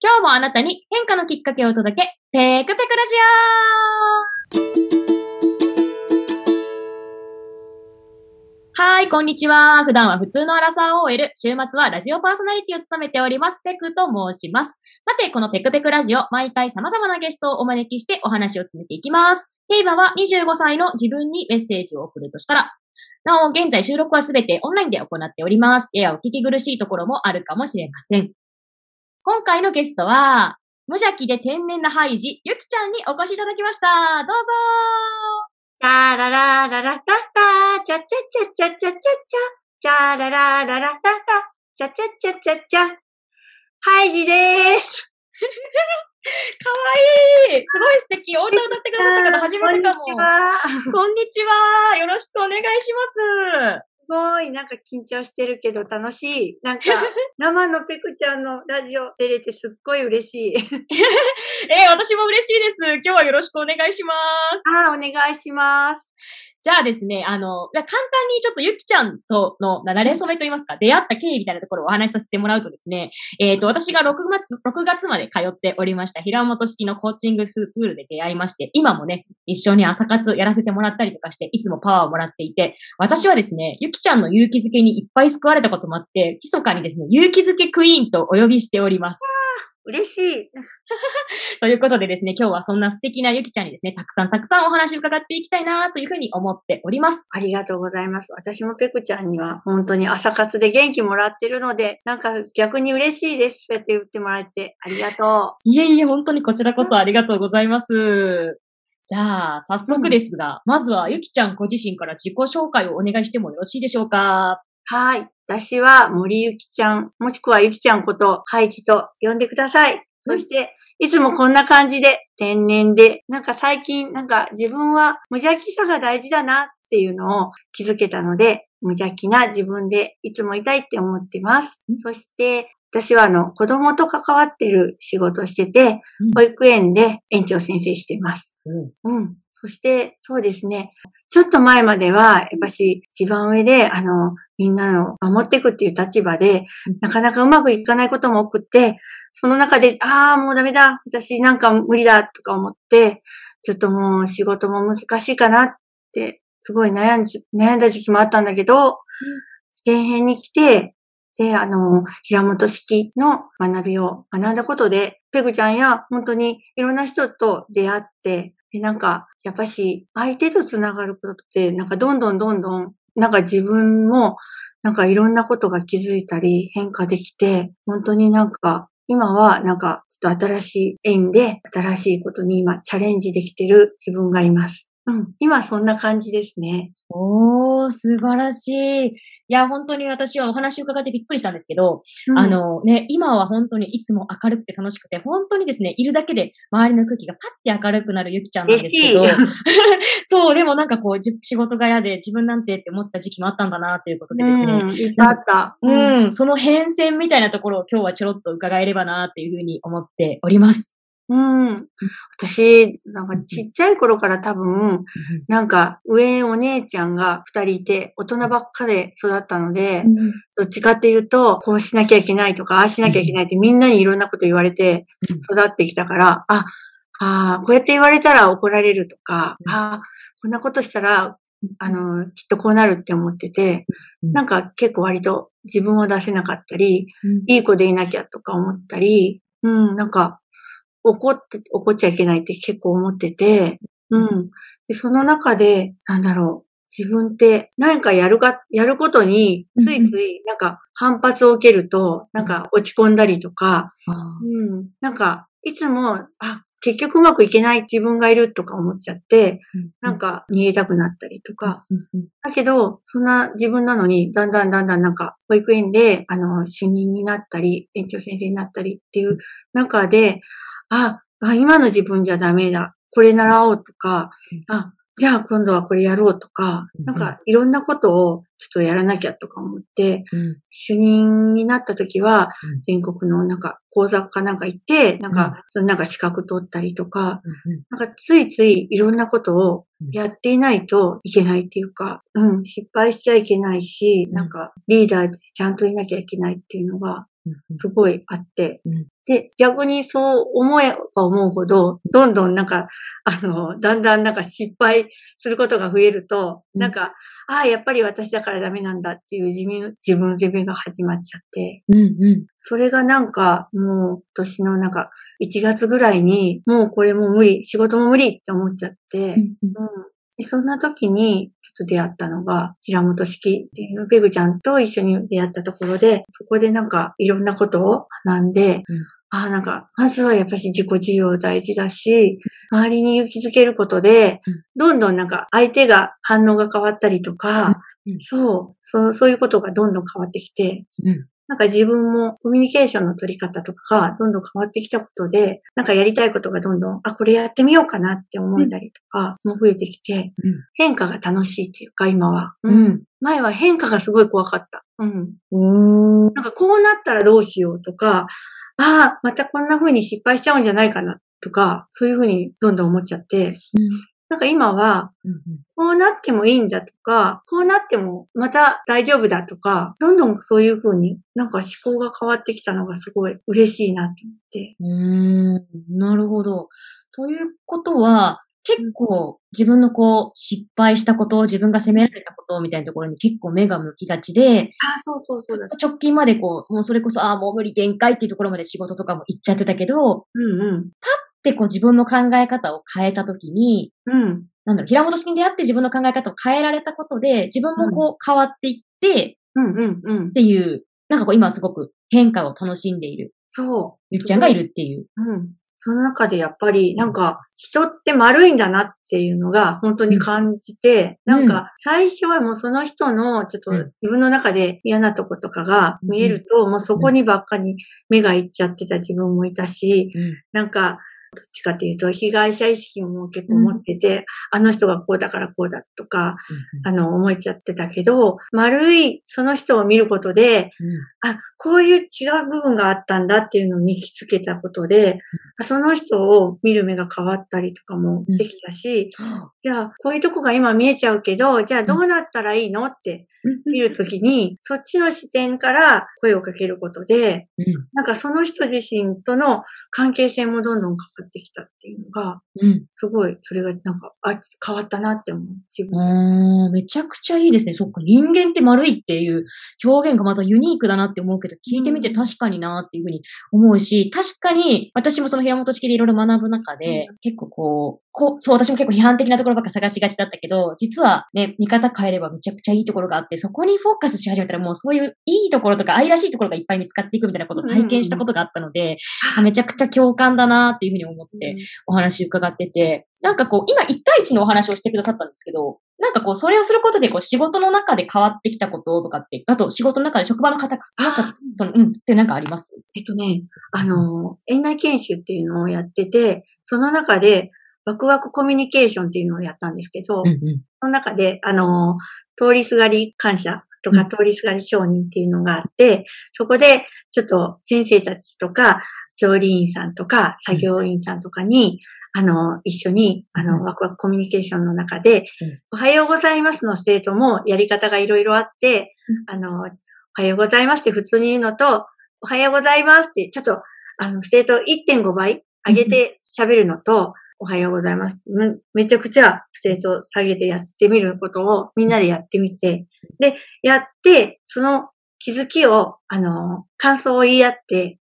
今日もあなたに変化のきっかけを届け、ペクペクラジオはい、こんにちは。普段は普通のアラサー OL、週末はラジオパーソナリティを務めております、ペクと申します。さて、このペクペクラジオ、毎回様々なゲストをお招きしてお話を進めていきます。テーマは25歳の自分にメッセージを送るとしたら、なお、現在収録はすべてオンラインで行っております。ややお聞き苦しいところもあるかもしれません。今回のゲストは、無邪気で天然なハイジ、ゆきちゃんにお越しいただきました。どうぞチャララララタタ、チャチャチャチャチャチャチャ、チャララララタタ、チャチャチャチャチャ。ハイジでーす。かわいいすごい素敵お歌歌ってくださった方初めてかも。こんにちは。こんにちは。よろしくお願いします。すごい、なんか緊張してるけど楽しい。なんか、生のペクちゃんのラジオ出れてすっごい嬉しい。えー、私も嬉しいです。今日はよろしくお願いします。ああ、お願いします。じゃあですね、あの、簡単にちょっとゆきちゃんとの慣れ初めといいますか、出会った経緯みたいなところをお話しさせてもらうとですね、えっ、ー、と、私が6月、6月まで通っておりました平本式のコーチングスクールで出会いまして、今もね、一緒に朝活やらせてもらったりとかして、いつもパワーをもらっていて、私はですね、ゆきちゃんの勇気づけにいっぱい救われたこともあって、密かにですね、勇気づけクイーンとお呼びしております。嬉しい。ということでですね、今日はそんな素敵なゆきちゃんにですね、たくさんたくさんお話を伺っていきたいなというふうに思っております。ありがとうございます。私もペクちゃんには本当に朝活で元気もらってるので、なんか逆に嬉しいです。そうやって言ってもらえてありがとう。いえいえ、本当にこちらこそありがとうございます。じゃあ、早速ですが、うん、まずはゆきちゃんご自身から自己紹介をお願いしてもよろしいでしょうか？はい。私は森ゆきちゃん、もしくはゆきちゃんことハイジと呼んでください。そして、いつもこんな感じで、天然で、なんか最近、なんか自分は無邪気さが大事だなっていうのを気づけたので、無邪気な自分でいつもいたいって思ってます。そして、私はあの、子供と関わってる仕事をしてて、保育園で園長先生してます。うん。うん。そして、そうですね。ちょっと前までは、やっぱし一番上で、あの、みんなの守っていくっていう立場で、なかなかうまくいかないことも多くって、その中で、ああ、もうダメだ、私なんか無理だ、とか思って、ちょっともう仕事も難しいかなって、すごい悩ん悩んだ時期もあったんだけど、前編に来て、で、あの、平本式の学びを学んだことで、ペグちゃんや本当にいろんな人と出会って、で、なんか、やっぱし、相手とつながることって、なんかどんどんどんどんなんか自分も、なんかいろんなことが気づいたり変化できて、本当になんか、今はなんかちょっと新しい縁で新しいことに今チャレンジできてる自分がいます。うん。今そんな感じですね。おー、素晴らしい。いや、本当に私はお話を伺ってびっくりしたんですけど、うん、あのね、今は本当にいつも明るくて楽しくて、本当にですね、いるだけで周りの空気がパッて明るくなるゆきちゃんなんですけど、そう、でもなんかこう、仕事が嫌で自分なんてって思ってた時期もあったんだなということでですね。うん、いっぱいあった。うん、その変遷みたいなところを今日はちょろっと伺えればなっていうふうに思っております。うん。私、なんかちっちゃい頃から多分、なんか上お姉ちゃんが二人いて、大人ばっかで育ったので、どっちかっていうと、こうしなきゃいけないとか、ああしなきゃいけないってみんなにいろんなこと言われて育ってきたから、あ、あこうやって言われたら怒られるとか、あこんなことしたら、あの、きっとこうなるって思ってて、なんか結構割と自分を出せなかったり、いい子でいなきゃとか思ったり、うん、なんか怒って、怒っちゃいけないって結構思ってて、うん。で、その中で、なんだろう。自分って何かやるか、やることについついなんか反発を受けると、なんか落ち込んだりとか、うん。なんかいつも、あ、結局うまくいけない自分がいるとか思っちゃって、なんか逃げたくなったりとか。だけど、そんな自分なのに、だんだんだんだんなんか保育園で、あの、主任になったり、園長先生になったりっていう中で、あ、あ今の自分じゃダメだ。これ習おうとか、あ、じゃあ今度はこれやろうとか、なんかいろんなことをちょっとやらなきゃとか思って、うん、主任になった時は、全国のなんか講座かなんか行って、なんか、そのなんか資格取ったりとか、なんかついついいろんなことをやっていないといけないっていうか、うん、失敗しちゃいけないし、なんかリーダーでちゃんといなきゃいけないっていうのが、すごいあって、で、逆にそう思えば思うほど、どんどんなんか、あの、だんだんなんか失敗することが増えると、なんか、ああ、やっぱり私だからダメなんだっていう自分、自分責めが始まっちゃって、うんうん、それがなんか、もう、年のなんか、1月ぐらいに、もうこれも無理、仕事も無理って思っちゃって、うん、うん。でそんな時に、と出会ったのが、平本式っていうペグちゃんと一緒に出会ったところで、そこでなんかいろんなことを学んで、うん、ああ、なんか、まずはやっぱり自己需要大事だし、周りに勇気づけることで、どんどんなんか相手が反応が変わったりとか、うん、そう、そう、そういうことがどんどん変わってきて、うん、なんか自分もコミュニケーションの取り方とかがどんどん変わってきたことで、なんかやりたいことがどんどん、あ、これやってみようかなって思えたりとかも増えてきて、うん、変化が楽しいっていうか、今は。うん。前は変化がすごい怖かった。うん。うんなんかこうなったらどうしようとか、ああ、またこんな風に失敗しちゃうんじゃないかなとか、そういう風にどんどん思っちゃって、なんか今は、こうなってもいいんだとか、こうなってもまた大丈夫だとか、どんどんそういうふうになんか思考が変わってきたのがすごい嬉しいなって思って。うん、なるほど。ということは、結構自分のこう失敗したことを自分が責められたことみたいなところに結構目が向きがちで、あそうそうそうだ。直近までこう、もうそれこそ、ああ、もう無理限界っていうところまで仕事とかも行っちゃってたけど、うんうん。パッってこう自分の考え方を変えたときに、うん。なんだろう、平本式に出会って自分の考え方を変えられたことで、自分もこう変わっていって、うんうんうん。っていう、なんかこう今すごく変化を楽しんでいる。そう。ゆっちゃんがいるっていう。うん。その中でやっぱりなんか人って丸いんだなっていうのが本当に感じて、うん、なんか最初はもうその人のちょっと自分の中で嫌なとことかが見えると、もうそこにばっかり目がいっちゃってた自分もいたし、なんかどっちかというと、被害者意識も結構持ってて、うん、あの人がこうだからこうだとか、うん、あの、思えちゃってたけど、丸いその人を見ることで、うん、あ、こういう違う部分があったんだっていうのに気づけたことで、その人を見る目が変わったりとかもできたし、じゃあ、こういうとこが今見えちゃうけど、じゃあどうなったらいいのって見るときに、そっちの視点から声をかけることで、なんかその人自身との関係性もどんどん変わってきたっていうのが、うん、すごい、それがなんか、あ、変わったなって思う、自分で。めちゃくちゃいいですね。そっか、人間って丸いっていう表現がまたユニークだなって思うけど、聞いてみて確かになっていうふうに思うし、確かに私もその平本式でいろいろ学ぶ中で、うん、結構こう、こう、そう、私も結構批判的なところばっか探しがちだったけど、実はね、見方変えればめちゃくちゃいいところがあって、そこにフォーカスし始めたらもうそういういいところとか愛らしいところがいっぱい見つかっていくみたいなことを体験したことがあったので、うん、めちゃくちゃ共感だなっていうふうに思ってお話伺ってて、なんかこう、今1対1のお話をしてくださったんですけど、なんかこう、それをすることで、こう、仕事の中で変わってきたこととかって、あと仕事の中で職場の方と、うん、ってなんかあります？えっとね、あの、園内研修っていうのをやってて、その中で、ワクワクコミュニケーションっていうのをやったんですけど、うんうん、その中で、あの、通りすがり感謝とか、通りすがり承認っていうのがあって、そこで、ちょっと先生たちとか、調理員さんとか、作業員さんとかに、あの、一緒に、あの、ワクワクコミュニケーションの中で、おはようございますの state もやり方がいろいろあって、あの、おはようございますって普通に言うのと、おはようございますって、ちょっと、あの、 state 1.5倍上げて喋るのと、おはようございます。めちゃくちゃ state 下げてやってみることをみんなでやってみて、で、やって、その気づきを、あの、感想を言い合って、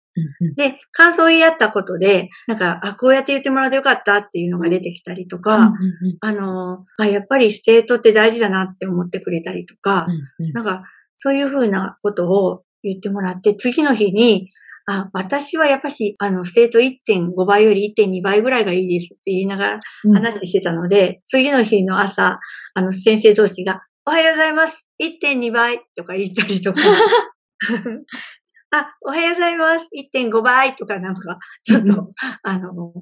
で、感想を言い合ったことで、なんか、あ、こうやって言ってもらうとよかったっていうのが出てきたりとか、あの、あ、やっぱり state って大事だなって思ってくれたりとか、なんか、そういうふうなことを言ってもらって、次の日に、あ、私はやっぱし、あの、 state 1.5倍より1.2倍ぐらいがいいですって言いながら話してたので、うん、次の日の朝、あの、先生同士が、おはようございます !1.2 倍とか言ったりとか。あ、おはようございます !1.5 倍とかなんか、ちょっと、あの、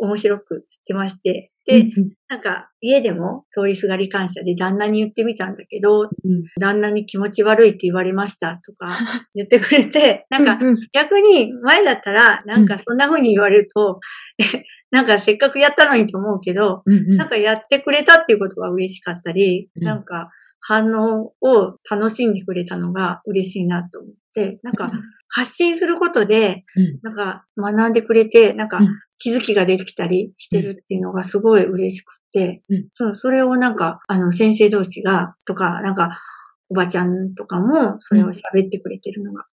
面白く言ってまして。で、なんか家でも通りすがり感謝で旦那に言ってみたんだけど、うん、旦那に気持ち悪いって言われましたとか 言ってくれて、なんか逆に前だったらなんかそんな風に言われると、なんかせっかくやったのにと思うけど、なんかやってくれたっていうことが嬉しかったり、なんか反応を楽しんでくれたのが嬉しいなと思なんか発信することで、なんか学んでくれて、なんか気づきができたりしてるっていうのがすごい嬉しくて、うん、それをなんか、あの、先生同士が、とか、なんか、おばちゃんとかも、それを喋ってくれてるのが、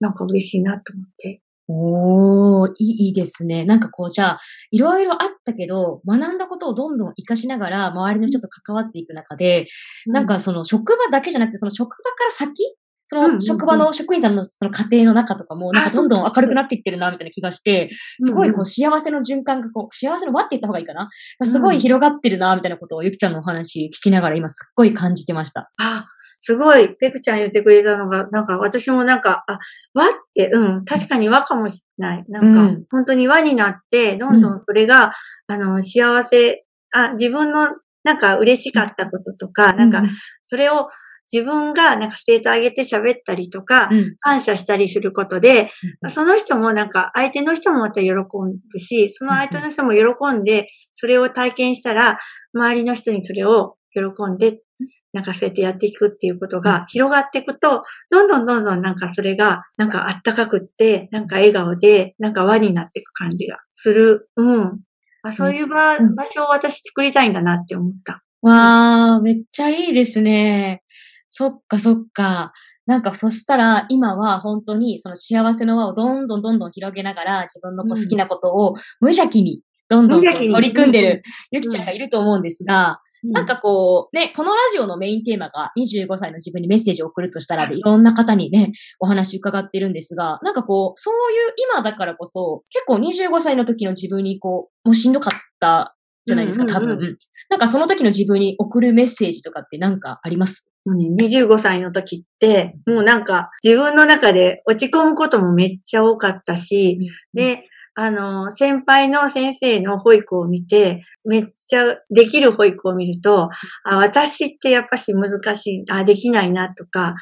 なんか嬉しいなと思って。おー、いいいいですね。なんかこう、じゃあ、いろいろあったけど、学んだことをどんどん活かしながら、周りの人と関わっていく中で、うん、なんかその職場だけじゃなくて、その職場から先その職場の職員さんのその家庭の中とかも、なんかどんどん明るくなっていってるな、みたいな気がして、すごいこう幸せの循環がこう、幸せの輪って言った方がいいかな。すごい広がってるな、みたいなことをゆきちゃんのお話聞きながら今すっごい感じてました。あ、すごい、ペクちゃん言ってくれたのが、なんか私もなんか、あ、輪って、うん、確かに輪かもしれない。なんか、うん、本当に輪になって、どんどんそれが、うん、あの、幸せ、あ、自分のなんか嬉しかったこととか、なんか、それを自分がなんか state 上げて喋ったりとか、感謝したりすることで、うん、その人もなんか相手の人もまた喜ぶし、その相手の人も喜んで、それを体験したら、周りの人にそれを喜んで、なんかそうやってやっていくっていうことが広がっていくと、どんどんどんどんなんかそれがなんかあったかくって、なんか笑顔で、なんか輪になっていく感じがする。うん。あそういう場,、場所を私作りたいんだなって思った。わー、めっちゃいいですね。そっかそっか。なんかそしたら今は本当にその幸せの輪をどんどんどんどん広げながら自分のこう好きなことを無邪気にどんどん取り組んでるゆきちゃんがいると思うんですが、なんかこう、ね、このラジオのメインテーマが25歳の自分にメッセージを送るとしたらで、いろんな方にね、お話伺ってるんですが、なんかこう、そういう今だからこそ、結構25歳の時の自分にこう、もうしんどかったじゃないですか、多分。なんかその時の自分に送るメッセージとかってなんかあります？もうね、25歳の時って、もうなんか自分の中で落ち込むこともめっちゃ多かったし、で、あの、先輩の先生の保育を見て、めっちゃできる保育を見ると、あ、私ってやっぱし難しい、あ、できないなとか、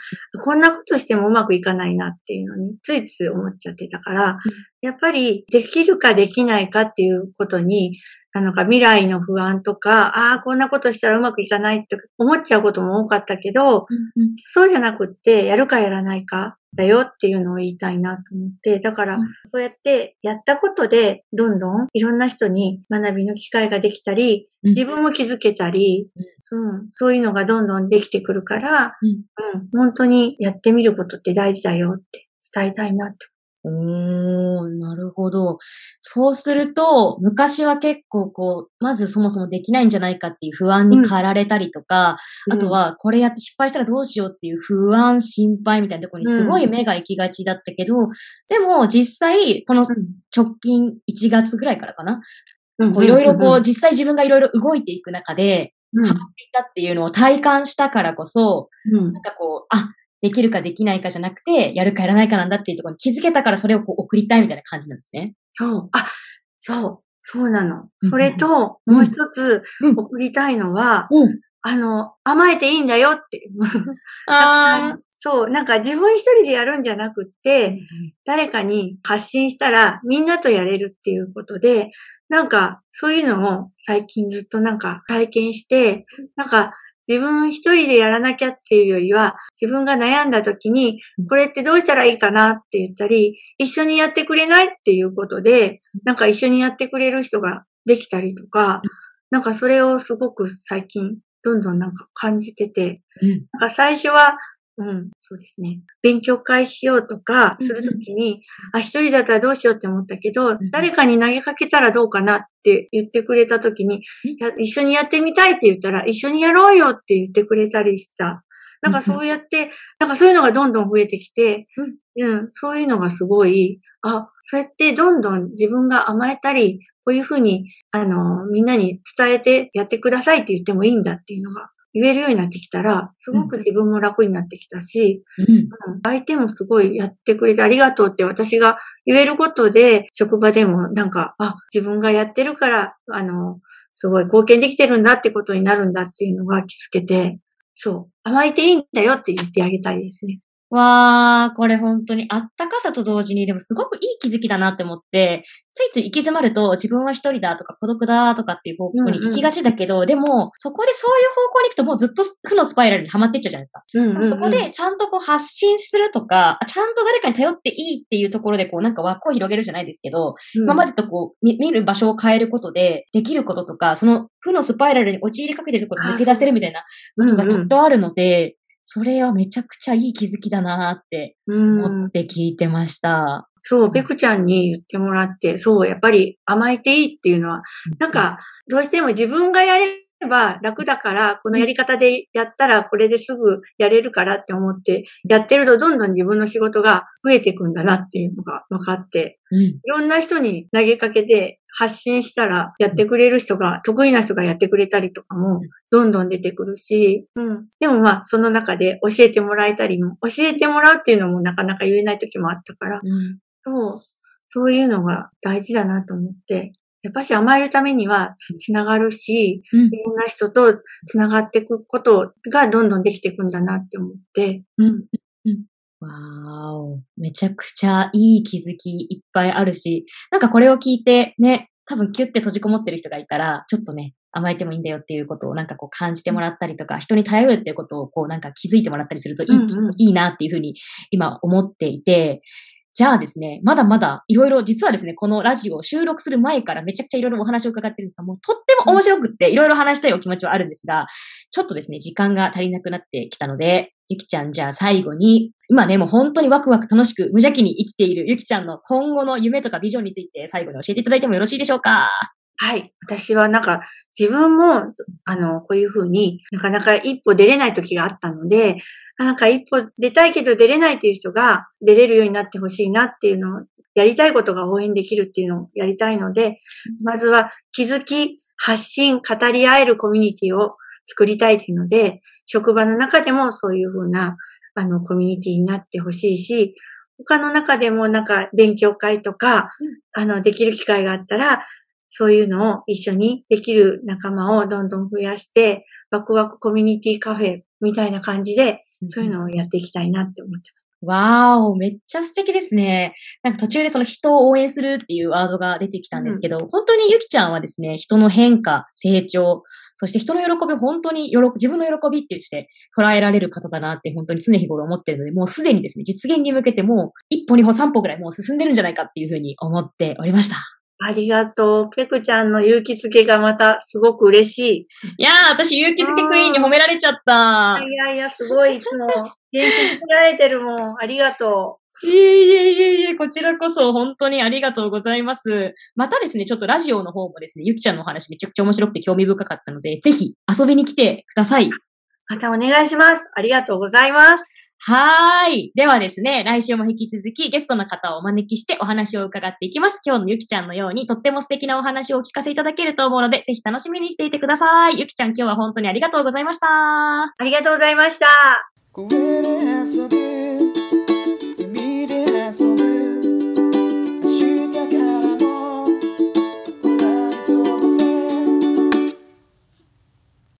こんなことしてもうまくいかないなっていうのに、ついつい思っちゃってたから、やっぱりできるかできないかっていうことに、なのか未来の不安とか、ああ、こんなことしたらうまくいかないって思っちゃうことも多かったけど、うんうん、そうじゃなくって、やるかやらないかだよっていうのを言いたいなと思って、だから、そうやってやったことで、どんどんいろんな人に学びの機会ができたり、自分も気づけたり、うん、そういうのがどんどんできてくるから、うん、本当にやってみることって大事だよって伝えたいなっておー、なるほど。そうすると、昔は結構こう、まずそもそもできないんじゃないかっていう不安に駆られたりとか、うん、あとはこれやって失敗したらどうしようっていう不安、心配みたいなところにすごい目が行きがちだったけど、うん、でも実際、この直近1月ぐらいからかな、いろいろこう、実際自分がいろいろ動いていく中で、変わっていたっていうのを体感したからこそ、うん、なんかこう、あ、できるかできないかじゃなくて、やるかやらないかなんだっていうところに気づけたからそれをこう送りたいみたいな感じなんですね。そう。あ、そう。そうなの。それと、もう一つ送りたいのは、うん、あの、甘えていいんだよって。あ そう、なんか自分一人でやるんじゃなくって、誰かに発信したらみんなとやれるっていうことで、なんかそういうのを最近ずっとなんか体験して、なんか自分一人でやらなきゃっていうよりは、自分が悩んだ時に、これってどうしたらいいかなって言ったり、一緒にやってくれないっていうことで、なんか一緒にやってくれる人ができたりとか、なんかそれをすごく最近、どんどんなんか感じてて、なんか最初はうん、そうですね。勉強会しようとかするときに、あ、一人だったらどうしようって思ったけど、誰かに投げかけたらどうかなって言ってくれたときに、一緒にやってみたいって言ったら、一緒にやろうよって言ってくれたりした。なんかそうやって、なんかそういうのがどんどん増えてきて、うん、そういうのがすごい、あ、そうやってどんどん自分が甘えたり、こういうふうに、あの、みんなに伝えてやってくださいって言ってもいいんだっていうのが言えるようになってきたら、すごく自分も楽になってきたし、うん、相手もすごいやってくれてありがとうって私が言えることで、職場でもなんか、あ、自分がやってるから、あの、すごい貢献できてるんだってことになるんだっていうのが気づけて、そう、甘えていいんだよって言ってあげたいですね。わー、これ本当にあったかさと同時に、でもすごくいい気づきだなって思って、ついつい行き詰まると自分は一人だとか孤独だとかっていう方向に行きがちだけど、うんうん、でも、そこでそういう方向に行くともうずっと負のスパイラルにはまっていっちゃうじゃないですか。うんうんうん、そこでちゃんとこう発信するとか、ちゃんと誰かに頼っていいっていうところでこうなんか枠を広げるじゃないですけど、うん、今までとこう見る場所を変えることでできることとか、その負のスパイラルに陥りかけてるところを抜け出せるみたいなことがきっとあるので、それはめちゃくちゃいい気づきだなって思って聞いてました。そう、ペクちゃんに言ってもらって、そう、やっぱり甘えていいっていうのは、なんか、どうしても自分がやれば楽だから、このやり方でやったらこれですぐやれるからって思って、やってるとどんどん自分の仕事が増えていくんだなっていうのが分かって、うん、いろんな人に投げかけて発信したらやってくれる人が、得意な人がやってくれたりとかもどんどん出てくるし、うん。でもまあその中で教えてもらえたりも、教えてもらうっていうのもなかなか言えない時もあったから、うん、そう、そういうのが大事だなと思って、やっぱし甘えるためには繋がるし、うん、いろんな人と繋がっていくことがどんどんできていくんだなって思って、うん。うん、わーお。めちゃくちゃいい気づきいっぱいあるし、なんかこれを聞いてね、多分キュッて閉じこもってる人がいたら、ちょっとね、甘えてもいいんだよっていうことをなんかこう感じてもらったりとか、人に頼るっていうことをこうなんか気づいてもらったりするといい、うんうん、いいなっていうふうに今思っていて、じゃあですね、まだまだいろいろ、実はですね、このラジオを収録する前からめちゃくちゃいろいろお話を伺ってるんですが、もうとっても面白くっていろいろ話したいお気持ちはあるんですが、ちょっとですね、時間が足りなくなってきたので、ゆきちゃんじゃあ最後に、今ね、もう本当にワクワク楽しく無邪気に生きているゆきちゃんの今後の夢とかビジョンについて最後に教えていただいてもよろしいでしょうか？はい。私はなんか自分も、あの、こういうふうになかなか一歩出れない時があったので、なんか一歩出たいけど出れないっていう人が出れるようになってほしいなっていうのを、やりたいことが応援できるっていうのをやりたいので、まずは気づき、発信、語り合えるコミュニティを作りたいというので、職場の中でもそういうふうな、あの、コミュニティになってほしいし、他の中でもなんか勉強会とか、あの、できる機会があったら、そういうのを一緒にできる仲間をどんどん増やして、ワクワクコミュニティカフェみたいな感じで、そういうのをやっていきたいなって思ってます。わーお、めっちゃ素敵ですね。なんか途中でその人を応援するっていうワードが出てきたんですけど、うん、本当にゆきちゃんはですね、人の変化、成長、そして人の喜びを本当によろ自分の喜びってして捉えられる方だなって本当に常日頃思ってるので、もうすでにですね、実現に向けてもう一歩二歩三歩ぐらいもう進んでるんじゃないかっていうふうに思っておりました。ありがとう。ペクちゃんの勇気づけがまたすごく嬉しい。いやー、私勇気づけクイーンに褒められちゃった。いやいや、すごい、いつも元気づけられてるもん。ありがとう。いえいえいえいえ、こちらこそ本当にありがとうございます。またですね、ちょっとラジオの方もですね、ゆきちゃんのお話めちゃくちゃ面白くて興味深かったので、ぜひ遊びに来てください。またお願いします。ありがとうございます。はい。ではですね、来週も引き続きゲストの方をお招きしてお話を伺っていきます。今日のゆきちゃんのようにとっても素敵なお話をお聞かせいただけると思うので、ぜひ楽しみにしていてください。ゆきちゃん、今日は本当にありがとうございました。ありがとうございました。で遊ぶ、で遊ぶ